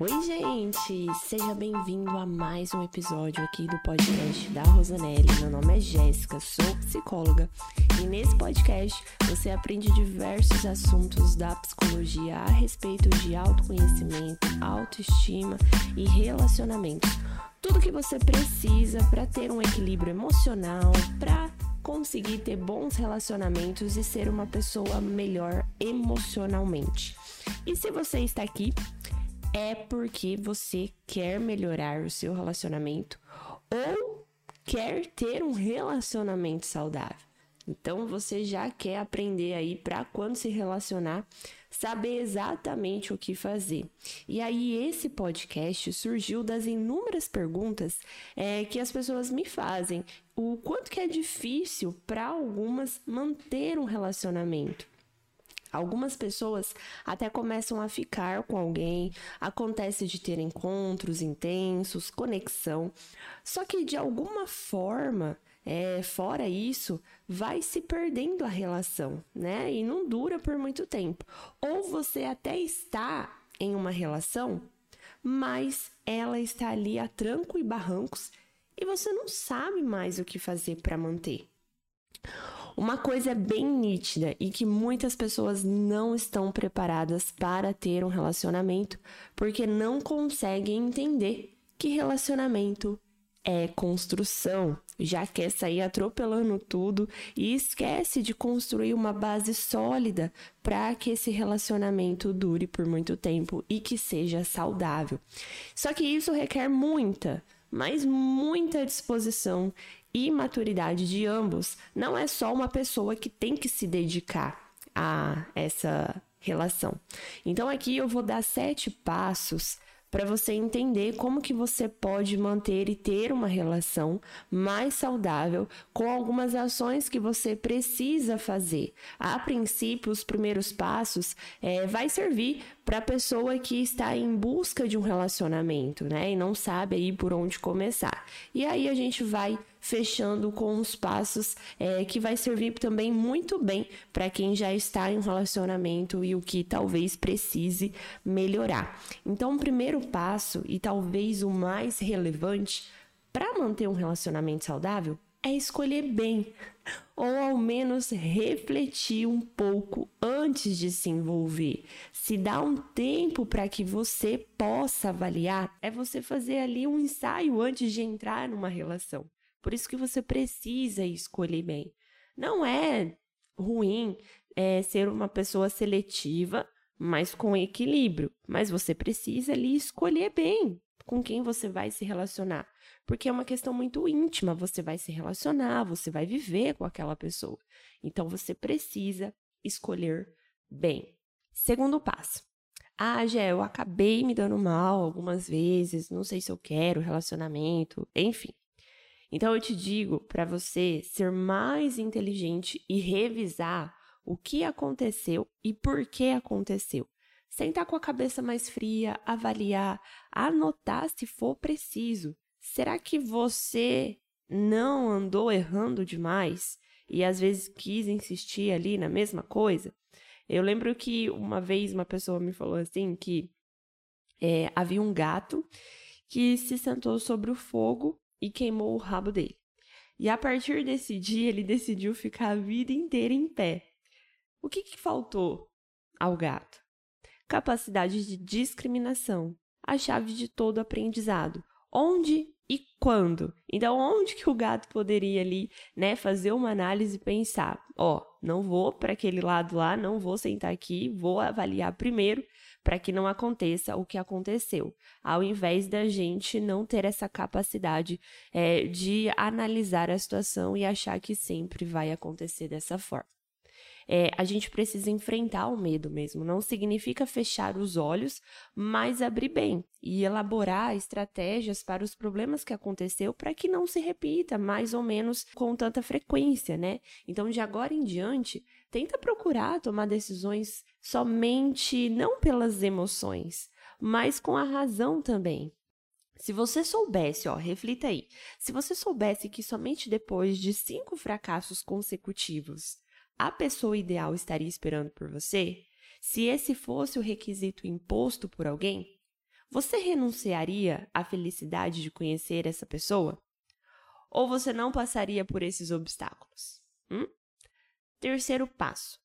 Oi, gente! Seja bem-vindo a mais um episódio aqui do podcast da Rosanelli. Meu nome é Jéssica, sou psicóloga e nesse podcast você aprende diversos assuntos da psicologia a respeito de autoconhecimento, autoestima e relacionamentos. Tudo que você precisa para ter um equilíbrio emocional, para conseguir ter bons relacionamentos e ser uma pessoa melhor emocionalmente. E se você está aqui, é porque você quer melhorar o seu relacionamento ou quer ter um relacionamento saudável. Então você já quer aprender aí para quando se relacionar, saber exatamente o que fazer. E aí esse podcast surgiu das inúmeras perguntas é, que as pessoas me fazem, o quanto que é difícil para algumas manter um relacionamento. Algumas pessoas até começam a ficar com alguém, acontece de ter encontros intensos, conexão, só que de alguma forma, é, fora isso, vai se perdendo a relação, né? E não dura por muito tempo. Ou você até está em uma relação, mas ela está ali a tranco e barrancos e você não sabe mais o que fazer para manter. Uma coisa bem nítida e que muitas pessoas não estão preparadas para ter um relacionamento porque não conseguem entender que relacionamento é construção. Já quer sair atropelando tudo e esquece de construir uma base sólida para que esse relacionamento dure por muito tempo e que seja saudável. Só que isso requer muita, mas muita disposição e maturidade de ambos. Não é só uma pessoa que tem que se dedicar a essa relação. Então aqui eu vou dar sete passos para você entender como que você pode manter e ter uma relação mais saudável com algumas ações que você precisa fazer. A princípio, os primeiros passos é, vai servir para a pessoa que está em busca de um relacionamento, né, e não sabe aí por onde começar. E aí a gente vai fechando com os passos é, que vai servir também muito bem para quem já está em um relacionamento e o que talvez precise melhorar. Então, o primeiro passo, e talvez o mais relevante para manter um relacionamento saudável, é escolher bem, ou ao menos refletir um pouco antes de se envolver. Se dá um tempo para que você possa avaliar, é você fazer ali um ensaio antes de entrar numa relação. Por isso que você precisa escolher bem. Não é ruim é, ser uma pessoa seletiva, mas com equilíbrio. Mas você precisa ali escolher bem com quem você vai se relacionar. Porque é uma questão muito íntima. Você vai se relacionar, você vai viver com aquela pessoa. Então você precisa escolher bem. Segundo passo. Ah, Gé, eu acabei me dando mal algumas vezes, não sei se eu quero relacionamento, enfim. Então eu te digo para você ser mais inteligente e revisar o que aconteceu e por que aconteceu. Sentar com a cabeça mais fria, avaliar, anotar se for preciso. Será que você não andou errando demais e às vezes quis insistir ali na mesma coisa? Eu lembro que uma vez uma pessoa me falou assim que é, havia um gato que se sentou sobre o fogo e queimou o rabo dele. E a partir desse dia, ele decidiu ficar a vida inteira em pé. O que, que faltou ao gato? Capacidade de discriminação, a chave de todo aprendizado. Onde e quando? Então, onde que o gato poderia ali, né, fazer uma análise e pensar, ó, oh, não vou para aquele lado lá, não vou sentar aqui, vou avaliar primeiro para que não aconteça o que aconteceu, ao invés da gente não ter essa capacidade é, de analisar a situação e achar que sempre vai acontecer dessa forma. É, a gente precisa enfrentar o medo mesmo. Não significa fechar os olhos, mas abrir bem e elaborar estratégias para os problemas que aconteceu para que não se repita mais ou menos com tanta frequência, né? Então, de agora em diante, tenta procurar tomar decisões somente não pelas emoções, mas com a razão também. Se você soubesse, ó, reflita aí. Se você soubesse que somente depois de cinco fracassos consecutivos a pessoa ideal estaria esperando por você, se esse fosse o requisito imposto por alguém, você renunciaria à felicidade de conhecer essa pessoa? Ou você não passaria por esses obstáculos? Hum? Terceiro passo: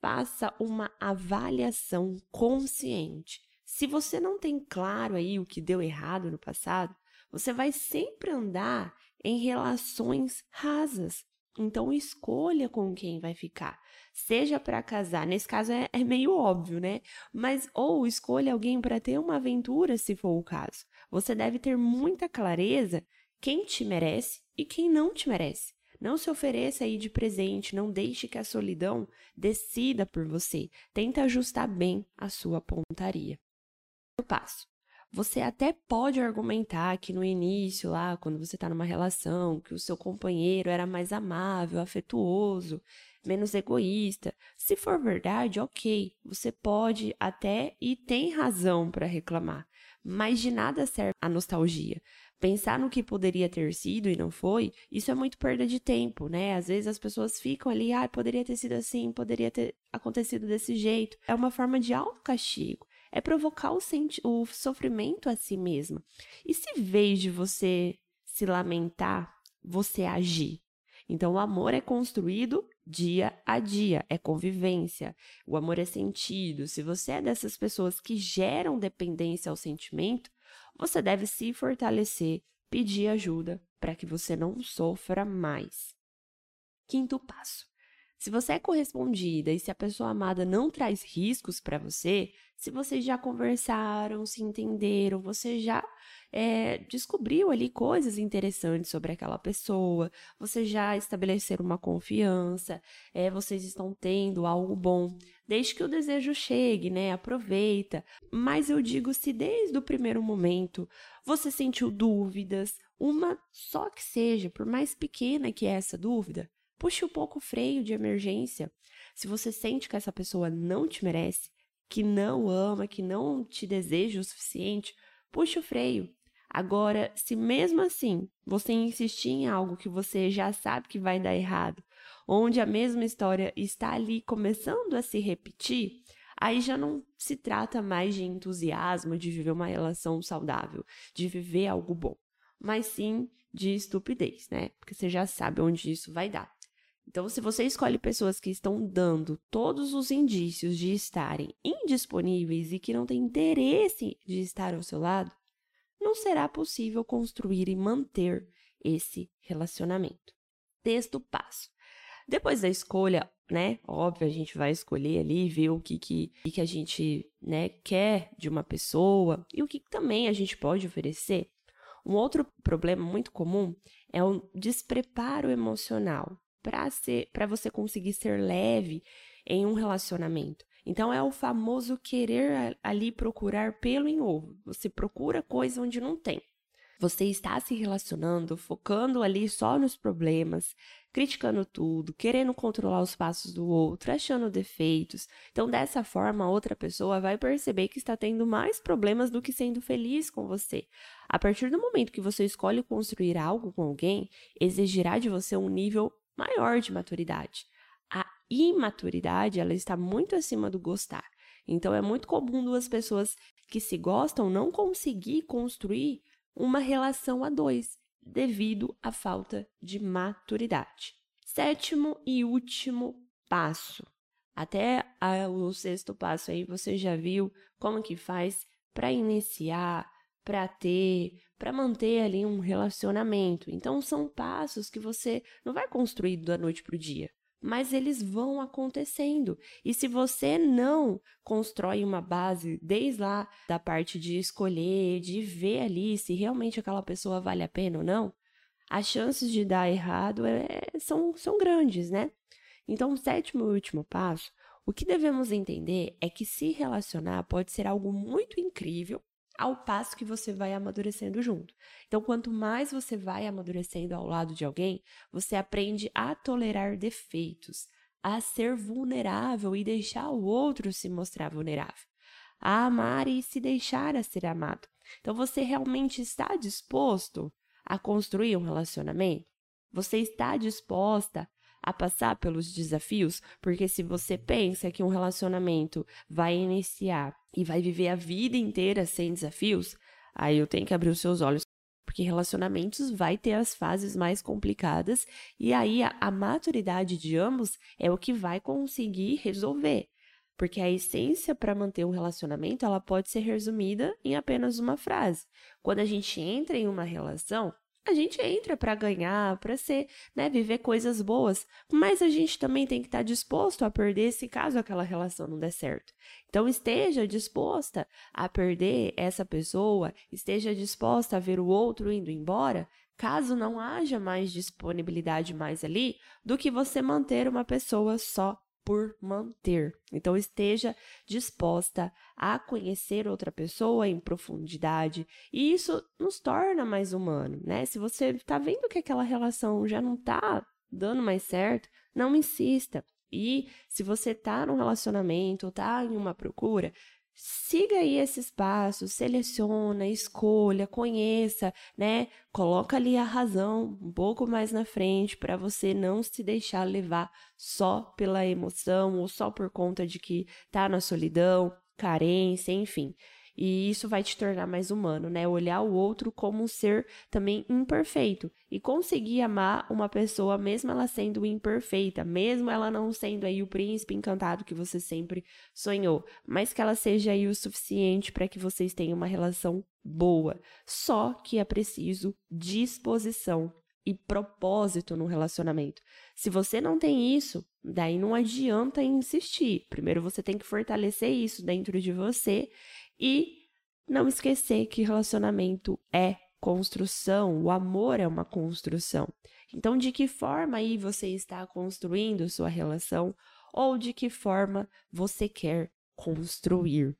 faça uma avaliação consciente. Se você não tem claro aí o que deu errado no passado, você vai sempre andar em relações rasas. Então escolha com quem vai ficar. Seja para casar, nesse caso é, é, meio óbvio, né? Mas ou escolha alguém para ter uma aventura, se for o caso. Você deve ter muita clareza quem te merece e quem não te merece. Não se ofereça aí de presente, não deixe que a solidão decida por você. Tenta ajustar bem a sua pontaria. O passo. Você até pode argumentar que no início, lá, quando você está numa relação, que o seu companheiro era mais amável, afetuoso, menos egoísta. Se for verdade, ok, você pode até e tem razão para reclamar, mas de nada serve a nostalgia. Pensar no que poderia ter sido e não foi, isso é muito perda de tempo, né? Às vezes as pessoas ficam ali, ah, poderia ter sido assim, poderia ter acontecido desse jeito. É uma forma de autocastigo é provocar o, o sofrimento a si mesma. E se em vez de você se lamentar, você agir? Então, o amor é construído dia a dia, é convivência. O amor é sentido. Se você é dessas pessoas que geram dependência ao sentimento, você deve se fortalecer, pedir ajuda para que você não sofra mais. Quinto passo: se você é correspondida e se a pessoa amada não traz riscos para você, se vocês já conversaram, se entenderam, você já é, descobriu ali coisas interessantes sobre aquela pessoa, você já estabeleceram uma confiança, é, vocês estão tendo algo bom. Desde que o desejo chegue, né? Aproveita. Mas eu digo se desde o primeiro momento você sentiu dúvidas, uma só que seja, por mais pequena que é essa dúvida, Puxe um pouco o freio de emergência. Se você sente que essa pessoa não te merece, que não ama, que não te deseja o suficiente, puxe o freio. Agora, se mesmo assim você insistir em algo que você já sabe que vai dar errado, onde a mesma história está ali começando a se repetir, aí já não se trata mais de entusiasmo de viver uma relação saudável, de viver algo bom, mas sim de estupidez, né? Porque você já sabe onde isso vai dar. Então, se você escolhe pessoas que estão dando todos os indícios de estarem indisponíveis e que não têm interesse de estar ao seu lado, não será possível construir e manter esse relacionamento. Texto passo. Depois da escolha, né? Óbvio, a gente vai escolher ali, ver o que, que, que a gente né, quer de uma pessoa e o que também a gente pode oferecer. Um outro problema muito comum é o despreparo emocional para ser para você conseguir ser leve em um relacionamento. Então é o famoso querer ali procurar pelo em ovo. Você procura coisa onde não tem. Você está se relacionando, focando ali só nos problemas, criticando tudo, querendo controlar os passos do outro, achando defeitos. Então, dessa forma, a outra pessoa vai perceber que está tendo mais problemas do que sendo feliz com você. A partir do momento que você escolhe construir algo com alguém, exigirá de você um nível maior de maturidade. A imaturidade, ela está muito acima do gostar. Então é muito comum duas pessoas que se gostam não conseguir construir uma relação a dois devido à falta de maturidade. Sétimo e último passo. Até a, o sexto passo aí você já viu como que faz para iniciar, para ter, para manter ali um relacionamento. Então são passos que você não vai construir da noite para o dia, mas eles vão acontecendo. E se você não constrói uma base desde lá da parte de escolher, de ver ali se realmente aquela pessoa vale a pena ou não, as chances de dar errado é, são, são grandes, né? Então, o sétimo e último passo, o que devemos entender é que se relacionar pode ser algo muito incrível ao passo que você vai amadurecendo junto. Então, quanto mais você vai amadurecendo ao lado de alguém, você aprende a tolerar defeitos, a ser vulnerável e deixar o outro se mostrar vulnerável, a amar e se deixar a ser amado. Então, você realmente está disposto a construir um relacionamento? Você está disposta a passar pelos desafios, porque se você pensa que um relacionamento vai iniciar e vai viver a vida inteira sem desafios, aí eu tenho que abrir os seus olhos porque relacionamentos vai ter as fases mais complicadas e aí a, a, maturidade de ambos é o que vai conseguir resolver. Porque a essência para manter um relacionamento, ela pode ser resumida em apenas uma frase. Quando a gente entra em uma relação, a gente entra para ganhar, para ser, né, viver coisas boas, mas a gente também tem que estar tá disposto a perder se caso aquela relação não der certo. Então esteja disposta a perder essa pessoa, esteja disposta a ver o outro indo embora, caso não haja mais disponibilidade mais ali do que você manter uma pessoa só por manter. Então, esteja disposta a conhecer outra pessoa em profundidade, e isso nos torna mais humano, né? Se você está vendo que aquela relação já não está dando mais certo, não insista. E se você está num relacionamento, está em uma procura, Siga aí esses passos, seleciona, escolha, conheça, né? Coloca ali a razão um pouco mais na frente para você não se deixar levar só pela emoção ou só por conta de que tá na solidão, carência, enfim. E isso vai te tornar mais humano, né? Olhar o outro como um ser também imperfeito e conseguir amar uma pessoa mesmo ela sendo imperfeita, mesmo ela não sendo aí o príncipe encantado que você sempre sonhou, mas que ela seja aí o suficiente para que vocês tenham uma relação boa. Só que é preciso disposição e propósito no relacionamento. Se você não tem isso, daí não adianta insistir. Primeiro você tem que fortalecer isso dentro de você e não esquecer que relacionamento é construção, o amor é uma construção. Então, de que forma aí você está construindo sua relação ou de que forma você quer construir?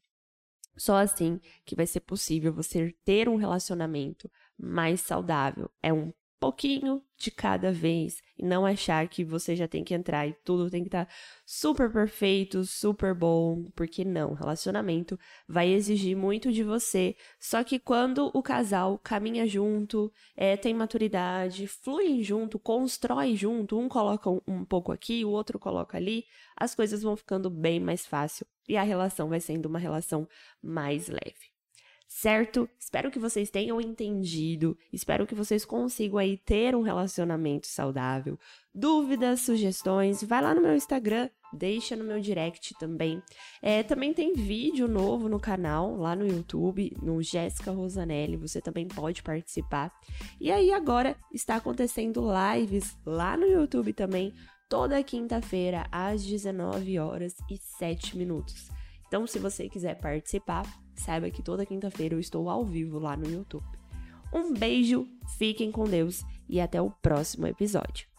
Só assim que vai ser possível você ter um relacionamento mais saudável. É um pouquinho de cada vez e não achar que você já tem que entrar e tudo tem que estar tá super perfeito, super bom, porque não, relacionamento vai exigir muito de você. Só que quando o casal caminha junto, é, tem maturidade, flui junto, constrói junto, um coloca um, um pouco aqui, o outro coloca ali, as coisas vão ficando bem mais fácil e a relação vai sendo uma relação mais leve certo? Espero que vocês tenham entendido, espero que vocês consigam aí ter um relacionamento saudável. Dúvidas, sugestões, vai lá no meu Instagram, deixa no meu direct também. É, também tem vídeo novo no canal, lá no YouTube, no Jéssica Rosanelli, você também pode participar. E aí agora está acontecendo lives lá no YouTube também, toda quinta-feira às 19 horas e 7 minutos. Então, se você quiser participar, saiba que toda quinta-feira eu estou ao vivo lá no YouTube. Um beijo, fiquem com Deus e até o próximo episódio.